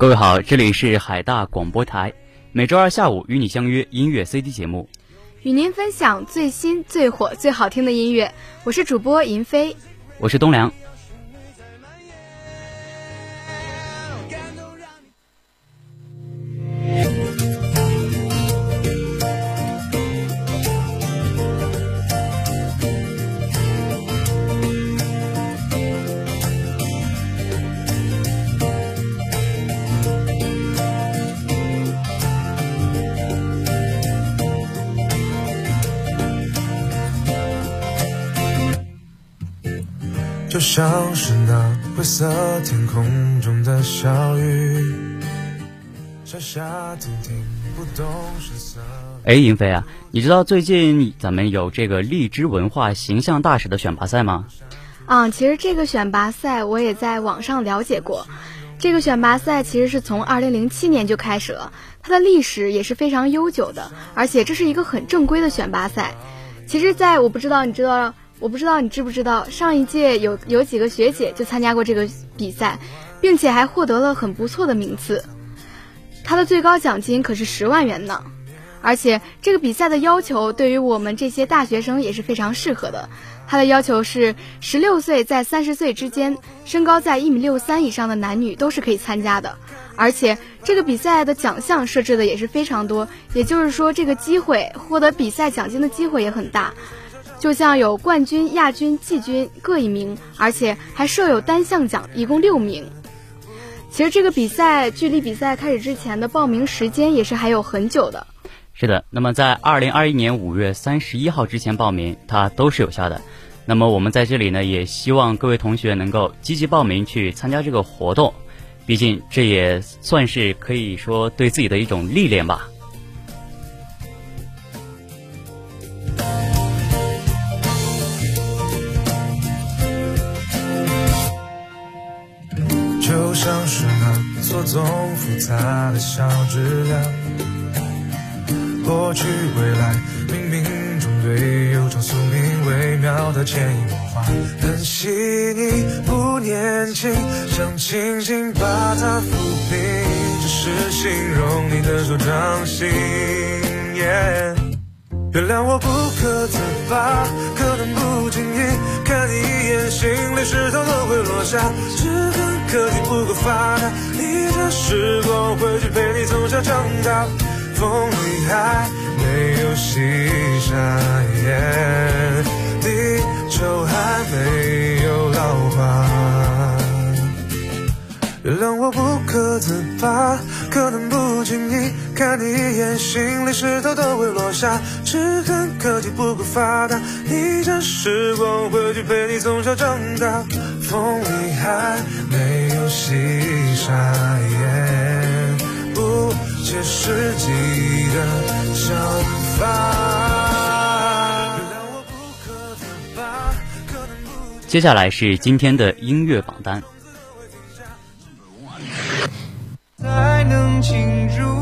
各位好，这里是海大广播台，每周二下午与你相约音乐 CD 节目，与您分享最新、最火、最好听的音乐。我是主播银飞，我是东良。就像是那灰色天空中的小雨，下下停停，不动声色。哎，银飞啊，你知道最近咱们有这个荔枝文化形象大使的选拔赛吗？啊，其实这个选拔赛我也在网上了解过。这个选拔赛其实是从二零零七年就开始了，它的历史也是非常悠久的，而且这是一个很正规的选拔赛。其实，在我不知道你知道。我不知道你知不知道，上一届有有几个学姐就参加过这个比赛，并且还获得了很不错的名次。她的最高奖金可是十万元呢。而且这个比赛的要求对于我们这些大学生也是非常适合的。它的要求是十六岁在三十岁之间，身高在一米六三以上的男女都是可以参加的。而且这个比赛的奖项设置的也是非常多，也就是说这个机会获得比赛奖金的机会也很大。就像有冠军、亚军、季军各一名，而且还设有单项奖，一共六名。其实这个比赛距离比赛开始之前的报名时间也是还有很久的。是的，那么在二零二一年五月三十一号之前报名，它都是有效的。那么我们在这里呢，也希望各位同学能够积极报名去参加这个活动，毕竟这也算是可以说对自己的一种历练吧。像是那错综复杂的小质量，过去未来冥冥中对有种宿命微妙的潜移默化，很细腻不年轻，想轻轻把它抚平，只是形容你的手掌心。原谅我不可自拔，可能不经意看你一眼，心里石头都会落下。只恨科技不够发达，逆着时光回去陪你从小长大，风里还没有西沙，地球还没有老化。原谅我不可自拔，可能不经意看你一眼，心里石头都会落下。只恨科技不够发达，逆着时光回去陪你从小长大，风里还没。细沙，不切实际的想法。接下来是今天的音乐榜单。才能进入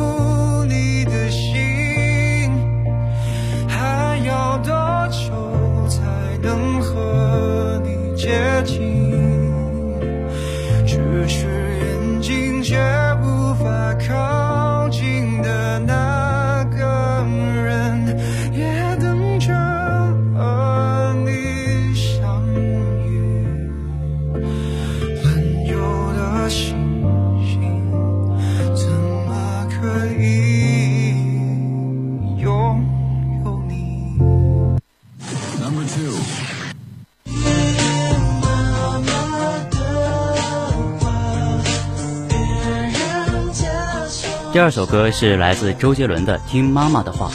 二首歌是来自周杰伦的《听妈妈的话》。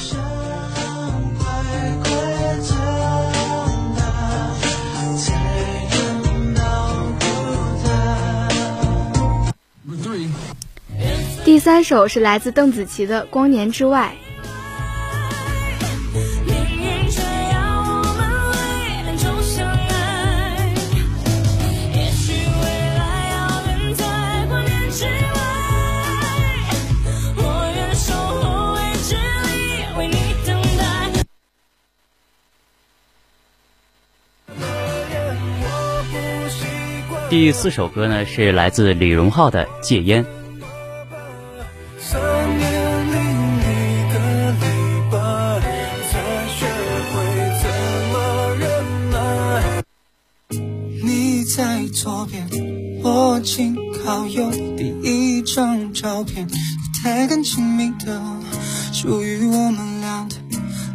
第三首是来自邓紫棋的《光年之外》。第四首歌呢是来自李荣浩的《戒烟》。在左边，我紧靠右，第一张照片太敢亲密的，属于我们俩的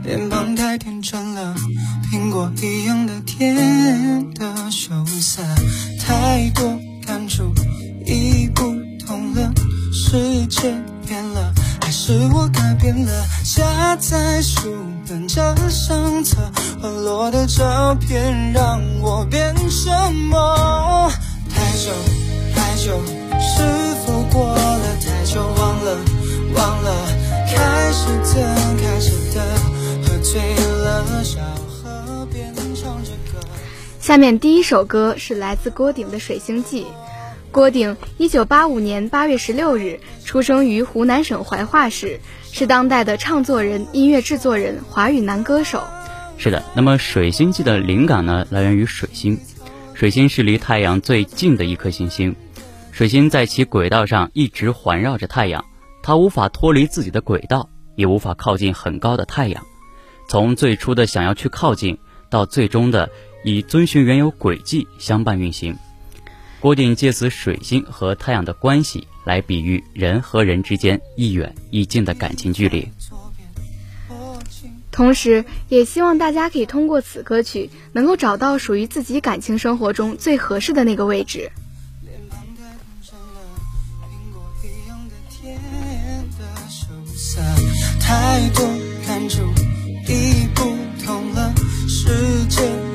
脸庞太天真了，苹果一样甜的羞涩。太多感触已不同了，世界变了，还是我改变了，夹在书本这相册。滑落的照片让我变什么？太久太久，是否过了太久？忘了忘了，开始的开始的，喝醉了，小。下面第一首歌是来自郭顶的《水星记》。郭顶，一九八五年八月十六日出生于湖南省怀化市，是当代的唱作人、音乐制作人、华语男歌手。是的，那么水星记的灵感呢，来源于水星。水星是离太阳最近的一颗行星，水星在其轨道上一直环绕着太阳，它无法脱离自己的轨道，也无法靠近很高的太阳。从最初的想要去靠近，到最终的以遵循原有轨迹相伴运行。郭顶借此水星和太阳的关系，来比喻人和人之间一远一近的感情距离。同时，也希望大家可以通过此歌曲，能够找到属于自己感情生活中最合适的那个位置。太多感触已不同了，世界变了，还是我改变了？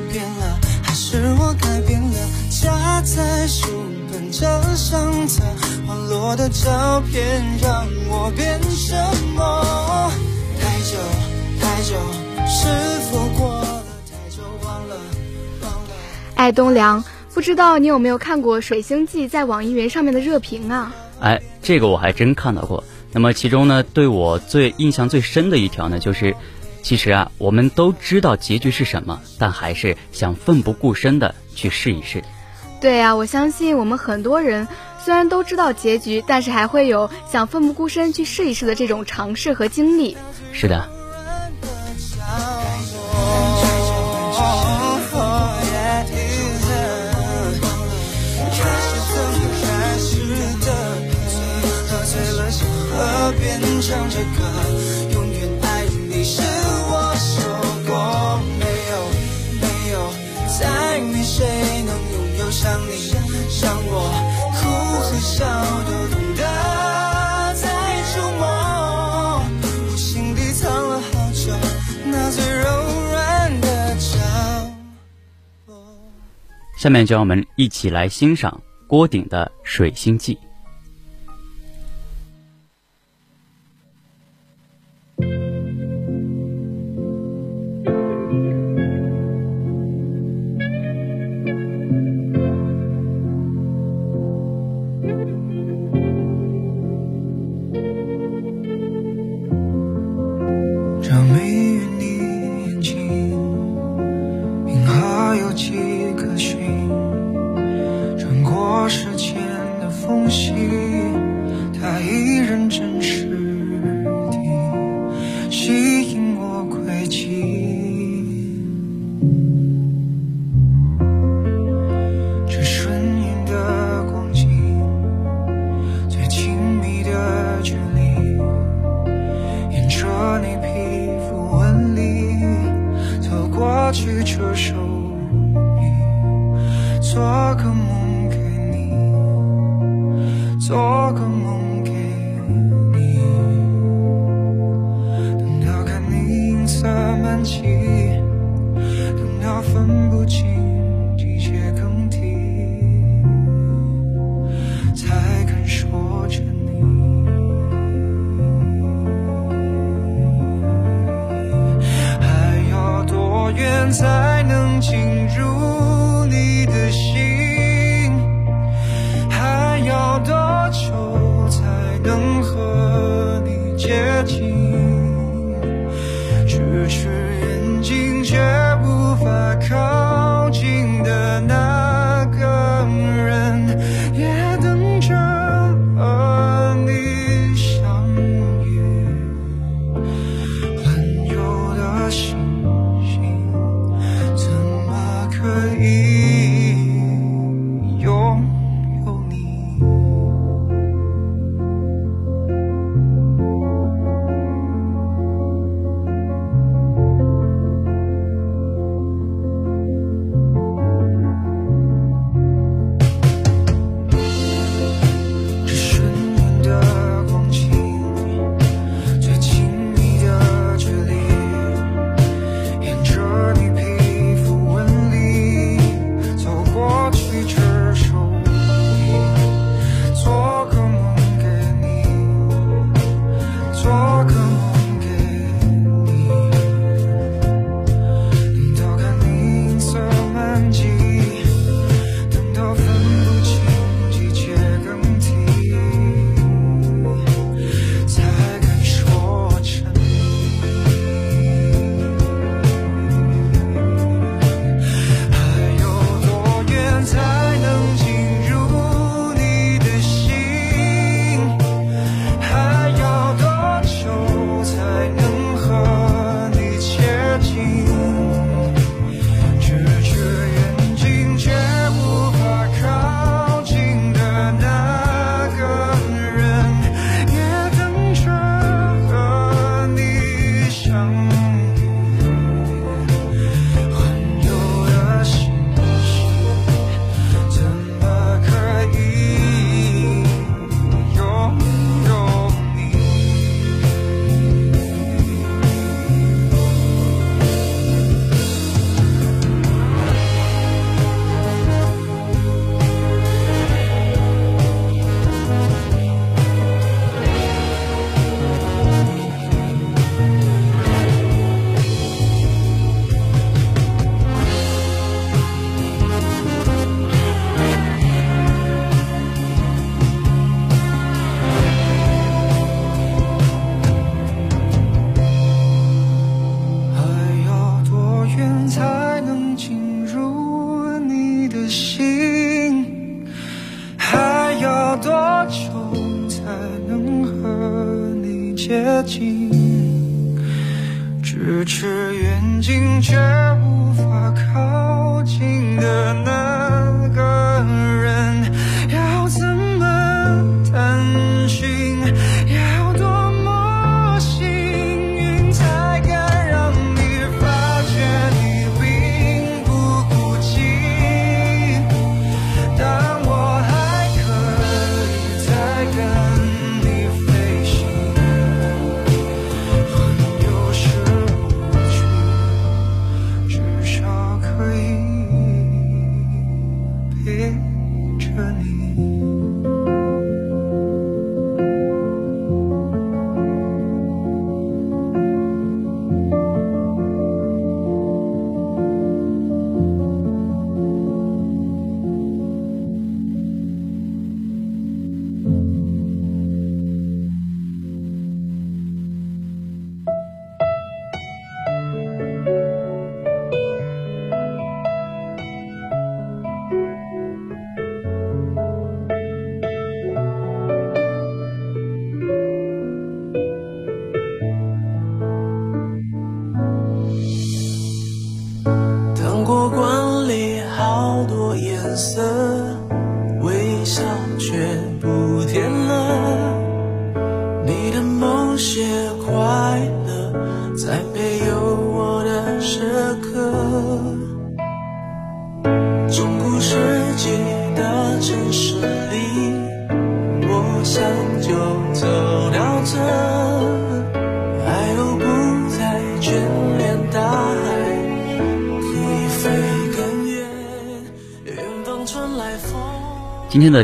夹在书本这相册，滑落的照片让我变什么？太久。爱东良，不知道你有没有看过《水星记》在网易云上面的热评啊？哎，这个我还真看到过。那么其中呢，对我最印象最深的一条呢，就是，其实啊，我们都知道结局是什么，但还是想奋不顾身的去试一试。对呀，我相信我们很多人虽然都知道结局，但是还会有想奋不顾身去试一试的这种尝试和经历。是的。唱着歌，像你，想我哭和笑都懂得在触摸。我心底藏了好久，那最柔软的角落。下面就让我们一起来欣赏郭顶的《水星记》。能和。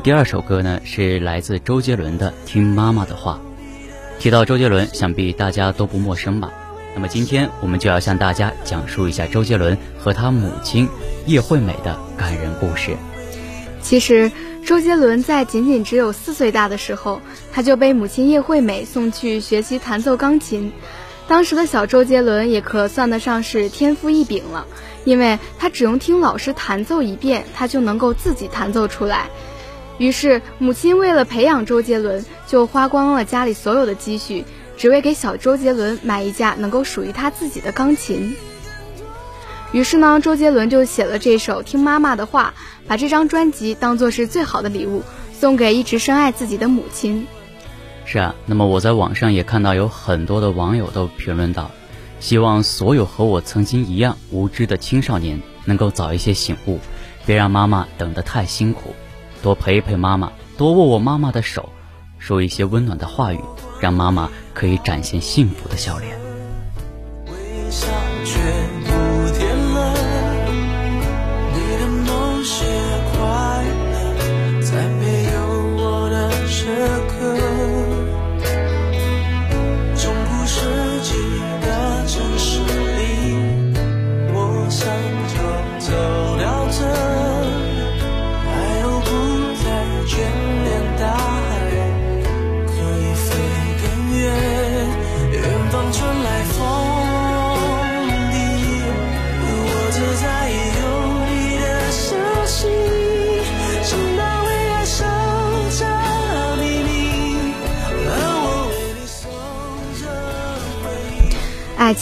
第二首歌呢，是来自周杰伦的《听妈妈的话》。提到周杰伦，想必大家都不陌生吧？那么今天我们就要向大家讲述一下周杰伦和他母亲叶惠美的感人故事。其实，周杰伦在仅仅只有四岁大的时候，他就被母亲叶惠美送去学习弹奏钢琴。当时的小周杰伦也可算得上是天赋异禀了，因为他只用听老师弹奏一遍，他就能够自己弹奏出来。于是，母亲为了培养周杰伦，就花光了家里所有的积蓄，只为给小周杰伦买一架能够属于他自己的钢琴。于是呢，周杰伦就写了这首《听妈妈的话》，把这张专辑当做是最好的礼物，送给一直深爱自己的母亲。是啊，那么我在网上也看到有很多的网友都评论到，希望所有和我曾经一样无知的青少年能够早一些醒悟，别让妈妈等得太辛苦，多陪陪妈妈，多握握妈妈的手，说一些温暖的话语，让妈妈可以展现幸福的笑脸。微笑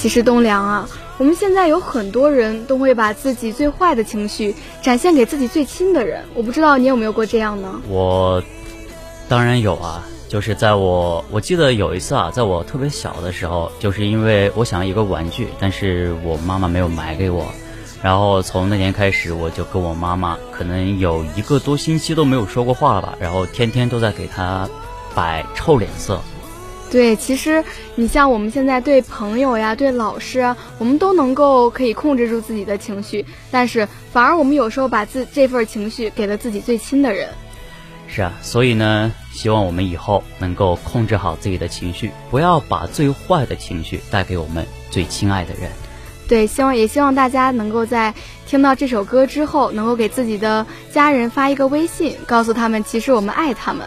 其实东梁啊，我们现在有很多人都会把自己最坏的情绪展现给自己最亲的人，我不知道你有没有过这样呢？我当然有啊，就是在我我记得有一次啊，在我特别小的时候，就是因为我想要一个玩具，但是我妈妈没有买给我，然后从那年开始，我就跟我妈妈可能有一个多星期都没有说过话了吧，然后天天都在给她摆臭脸色。对，其实你像我们现在对朋友呀、对老师啊，我们都能够可以控制住自己的情绪，但是反而我们有时候把自这份情绪给了自己最亲的人。是啊，所以呢，希望我们以后能够控制好自己的情绪，不要把最坏的情绪带给我们最亲爱的人。对，希望也希望大家能够在听到这首歌之后，能够给自己的家人发一个微信，告诉他们其实我们爱他们。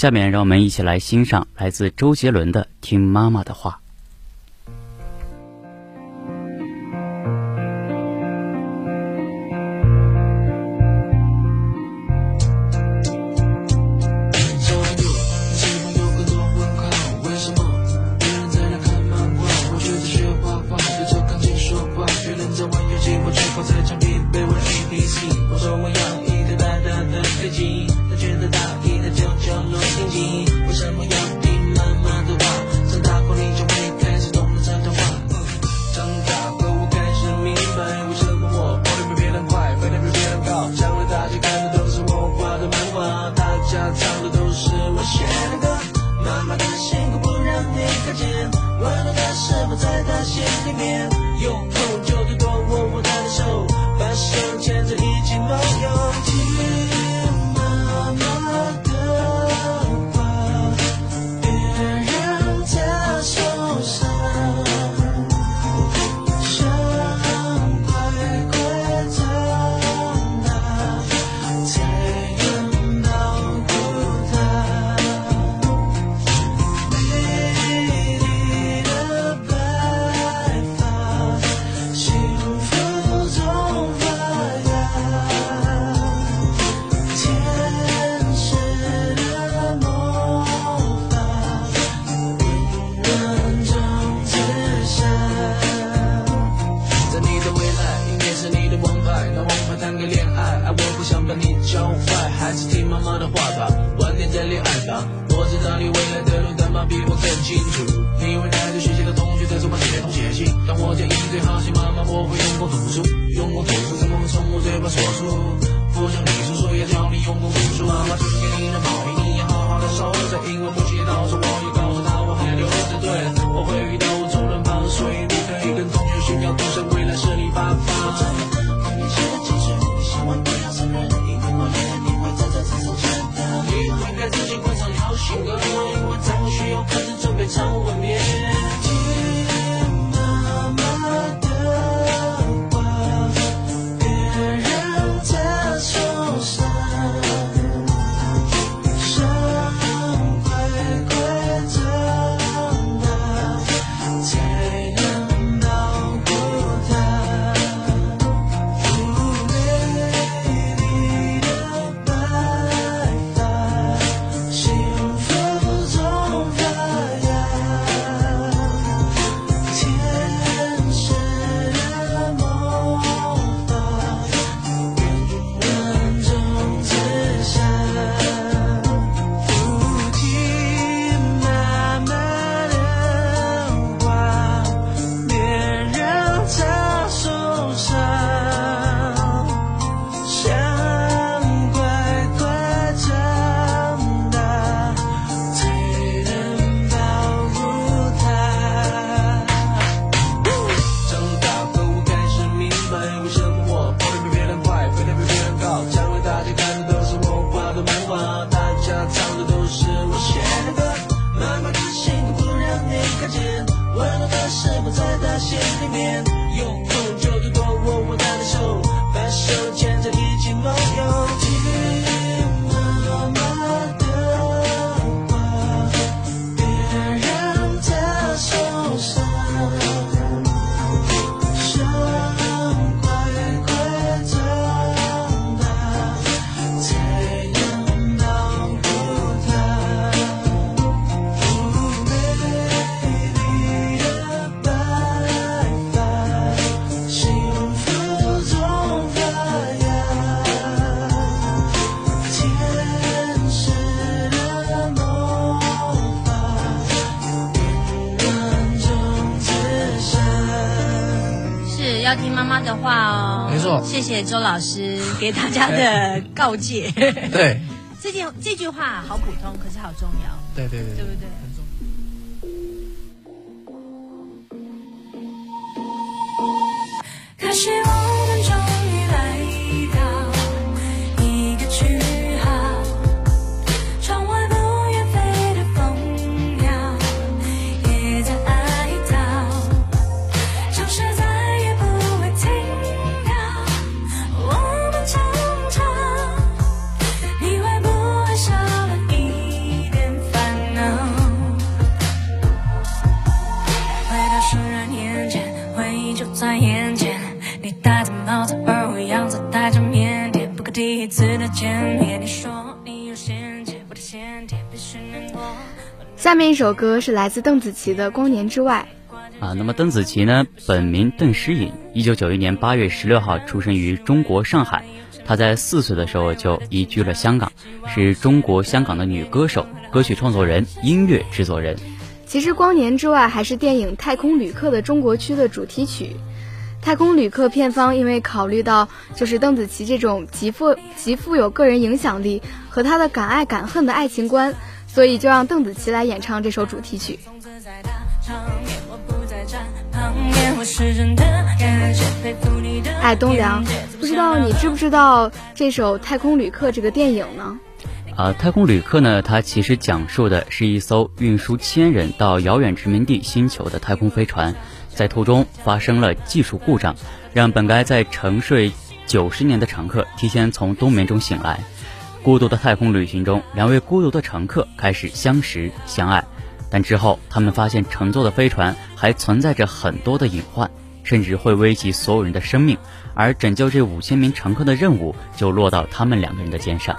下面让我们一起来欣赏来自周杰伦的《听妈妈的话》。我说。谢谢周老师给大家的告诫。对，这件这句话好普通，可是好重要。对对对，对不对？可是我下面一首歌是来自邓紫棋的《光年之外》。啊，那么邓紫棋呢，本名邓诗颖，一九九一年八月十六号出生于中国上海。她在四岁的时候就移居了香港，是中国香港的女歌手、歌曲创作人、音乐制作人。其实《光年之外》还是电影《太空旅客》的中国区的主题曲。《太空旅客》片方因为考虑到就是邓紫棋这种极富极富有个人影响力和她的敢爱敢恨的爱情观，所以就让邓紫棋来演唱这首主题曲。从此在大场面，我不再站旁边，我是真的感谢佩服你的哎，东梁，不知道你知不知道这首《太空旅客》这个电影呢？啊，太空旅客呢，它其实讲述的是一艘运输千人到遥远殖民地星球的太空飞船，在途中发生了技术故障，让本该在沉睡九十年的乘客提前从冬眠中醒来。孤独的太空旅行中，两位孤独的乘客开始相识相爱，但之后他们发现乘坐的飞船还存在着很多的隐患，甚至会危及所有人的生命，而拯救这五千名乘客的任务就落到他们两个人的肩上。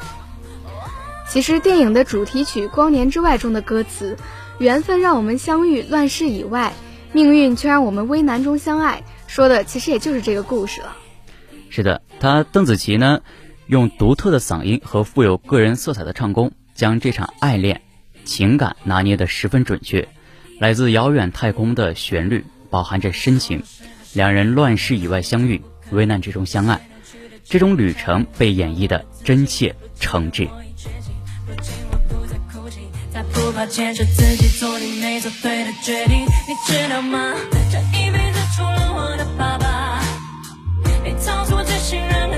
其实电影的主题曲《光年之外》中的歌词“缘分让我们相遇，乱世以外，命运却让我们危难中相爱”，说的其实也就是这个故事了。是的，他邓紫棋呢，用独特的嗓音和富有个人色彩的唱功，将这场爱恋情感拿捏得十分准确。来自遥远太空的旋律饱含着深情，两人乱世以外相遇，危难之中相爱，这种旅程被演绎的真切诚挚。坚持自己做你没做对的决定。你知道吗？这一辈子除了我的爸爸，没操作最信任的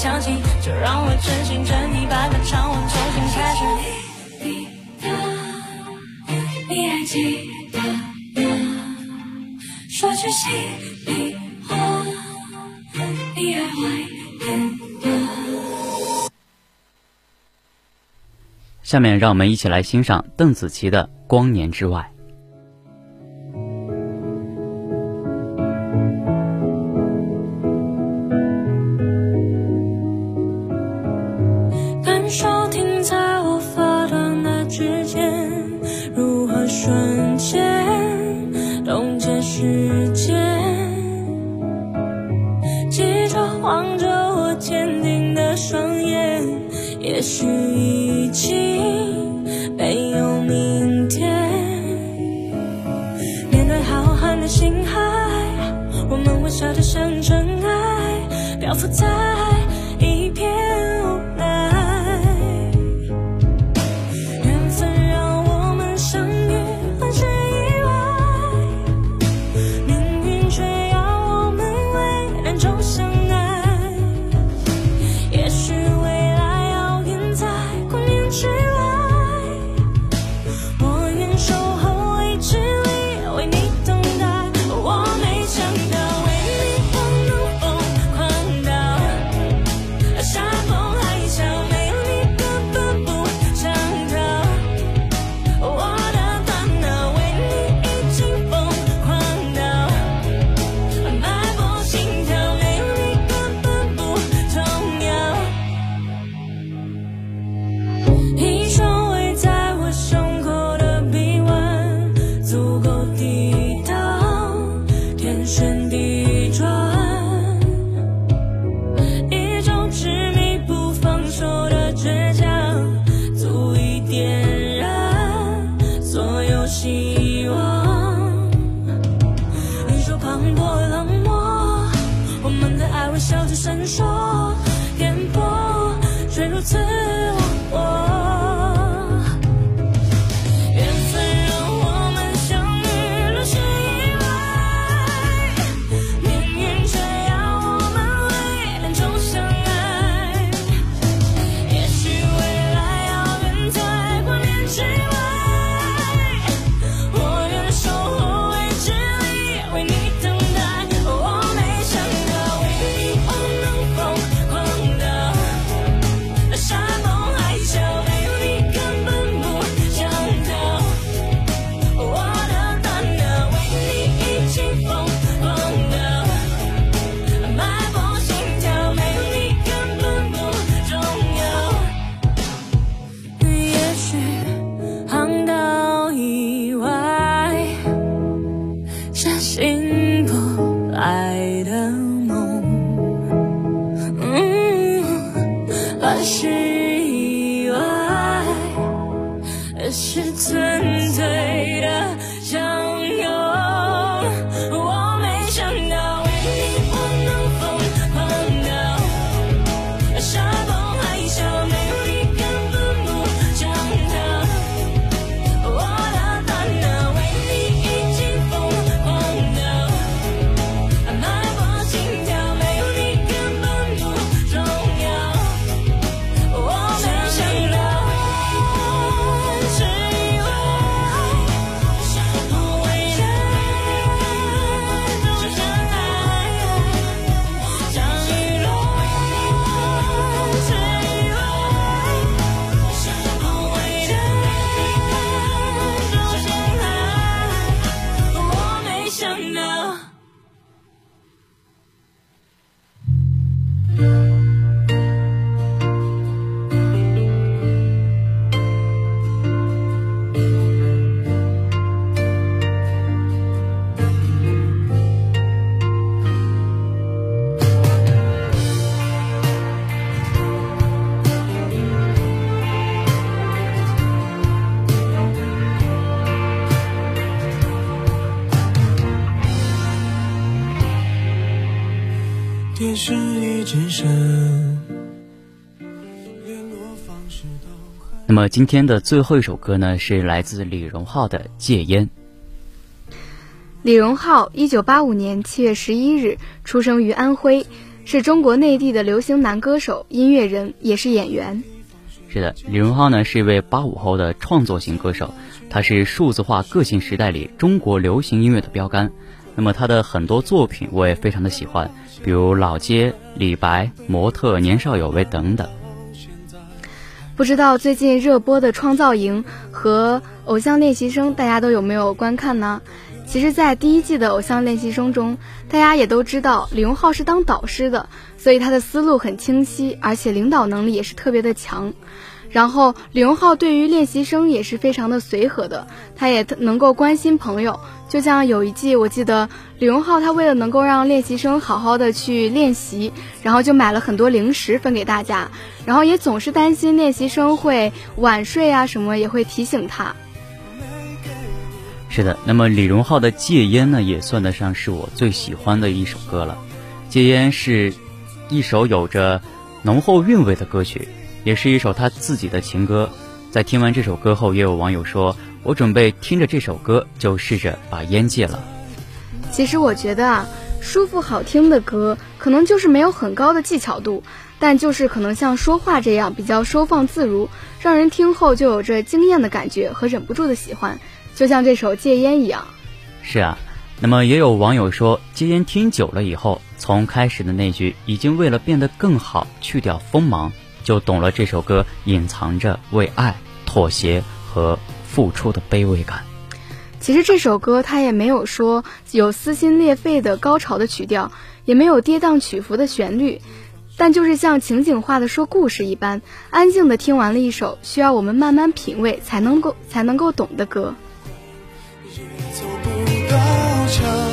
想起，就让我真心真意把它唱完，重新开始。你的，你还记得吗？说句心里话，你还怀念吗？下面让我们一起来欣赏邓紫棋的《光年之外》。却如此那么今天的最后一首歌呢，是来自李荣浩的《戒烟》。李荣浩，一九八五年七月十一日出生于安徽，是中国内地的流行男歌手、音乐人，也是演员。是的，李荣浩呢是一位八五后的创作型歌手，他是数字化个性时代里中国流行音乐的标杆。那么他的很多作品我也非常的喜欢，比如《老街》《李白》《模特》《年少有为》等等。不知道最近热播的《创造营》和《偶像练习生》，大家都有没有观看呢？其实，在第一季的《偶像练习生》中，大家也都知道李荣浩是当导师的，所以他的思路很清晰，而且领导能力也是特别的强。然后，李荣浩对于练习生也是非常的随和的，他也能够关心朋友。就像有一季，我记得李荣浩他为了能够让练习生好好的去练习，然后就买了很多零食分给大家，然后也总是担心练习生会晚睡啊什么，也会提醒他。是的，那么李荣浩的《戒烟》呢，也算得上是我最喜欢的一首歌了。《戒烟》是一首有着浓厚韵味的歌曲，也是一首他自己的情歌。在听完这首歌后，也有网友说：“我准备听着这首歌就试着把烟戒了。”其实我觉得啊，舒服好听的歌，可能就是没有很高的技巧度，但就是可能像说话这样比较收放自如，让人听后就有着惊艳的感觉和忍不住的喜欢，就像这首《戒烟》一样。是啊，那么也有网友说，戒烟听久了以后，从开始的那句“已经为了变得更好去掉锋芒”，就懂了这首歌隐藏着为爱妥协和付出的卑微感。其实这首歌它也没有说有撕心裂肺的高潮的曲调，也没有跌宕起伏的旋律，但就是像情景化的说故事一般，安静的听完了一首需要我们慢慢品味才能够才能够懂的歌。也走不到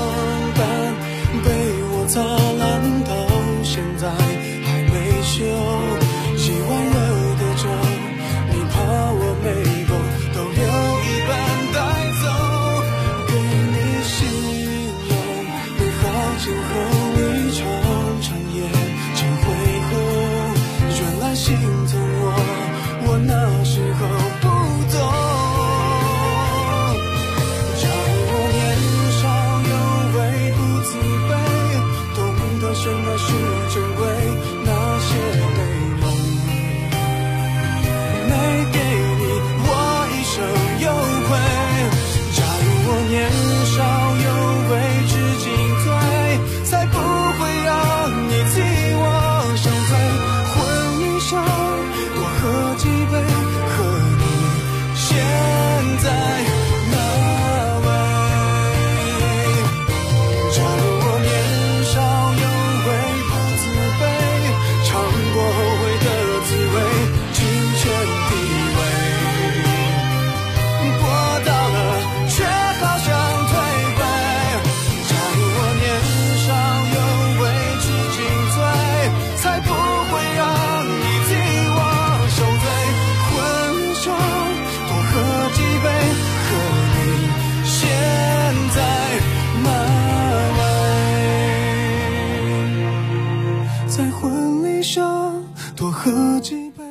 喝几杯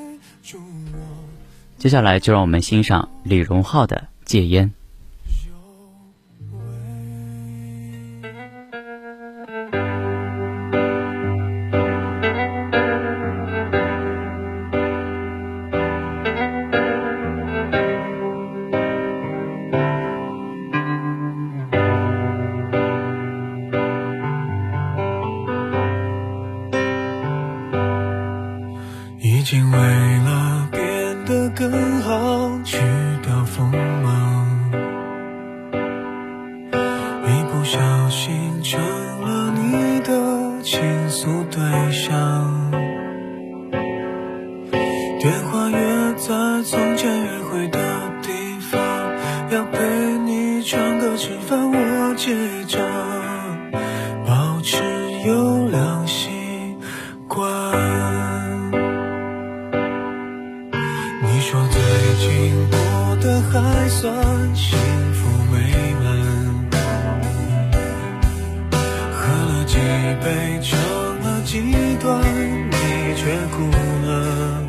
接下来就让我们欣赏李荣浩的戒烟。一杯，唱了几段，你却哭了。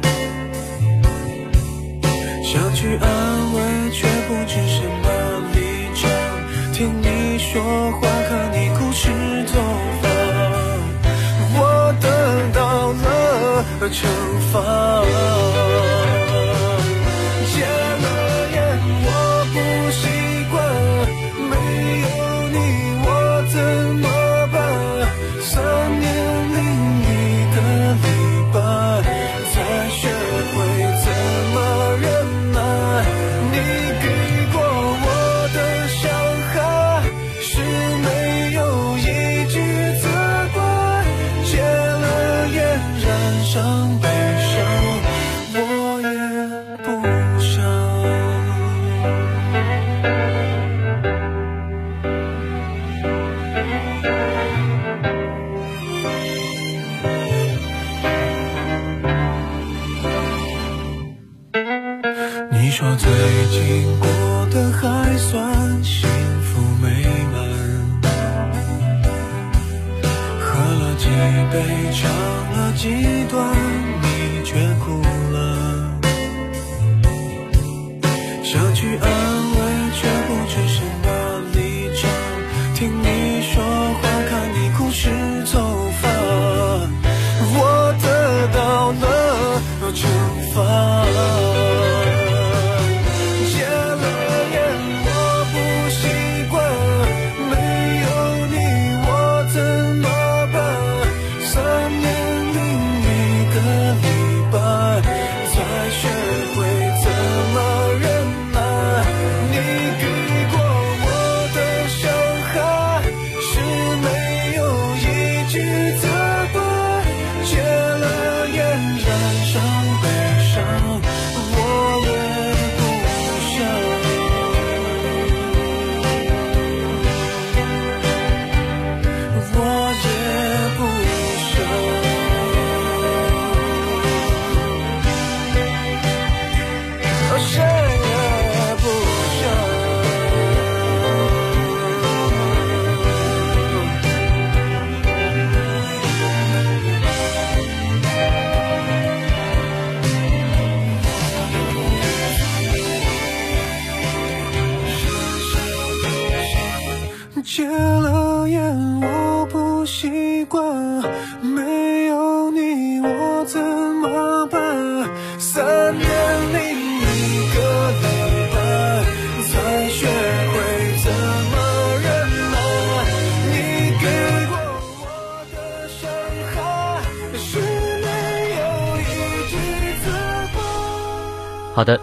想去安慰，却不知什么立场。听你说话，看你哭湿头发，我得到了惩罚。极端。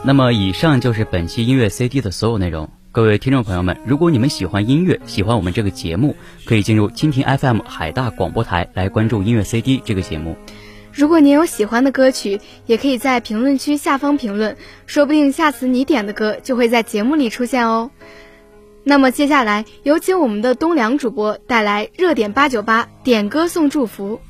那么以上就是本期音乐 CD 的所有内容。各位听众朋友们，如果你们喜欢音乐，喜欢我们这个节目，可以进入蜻蜓 FM 海大广播台来关注音乐 CD 这个节目。如果您有喜欢的歌曲，也可以在评论区下方评论，说不定下次你点的歌就会在节目里出现哦。那么接下来有请我们的东梁主播带来热点八九八点歌送祝福。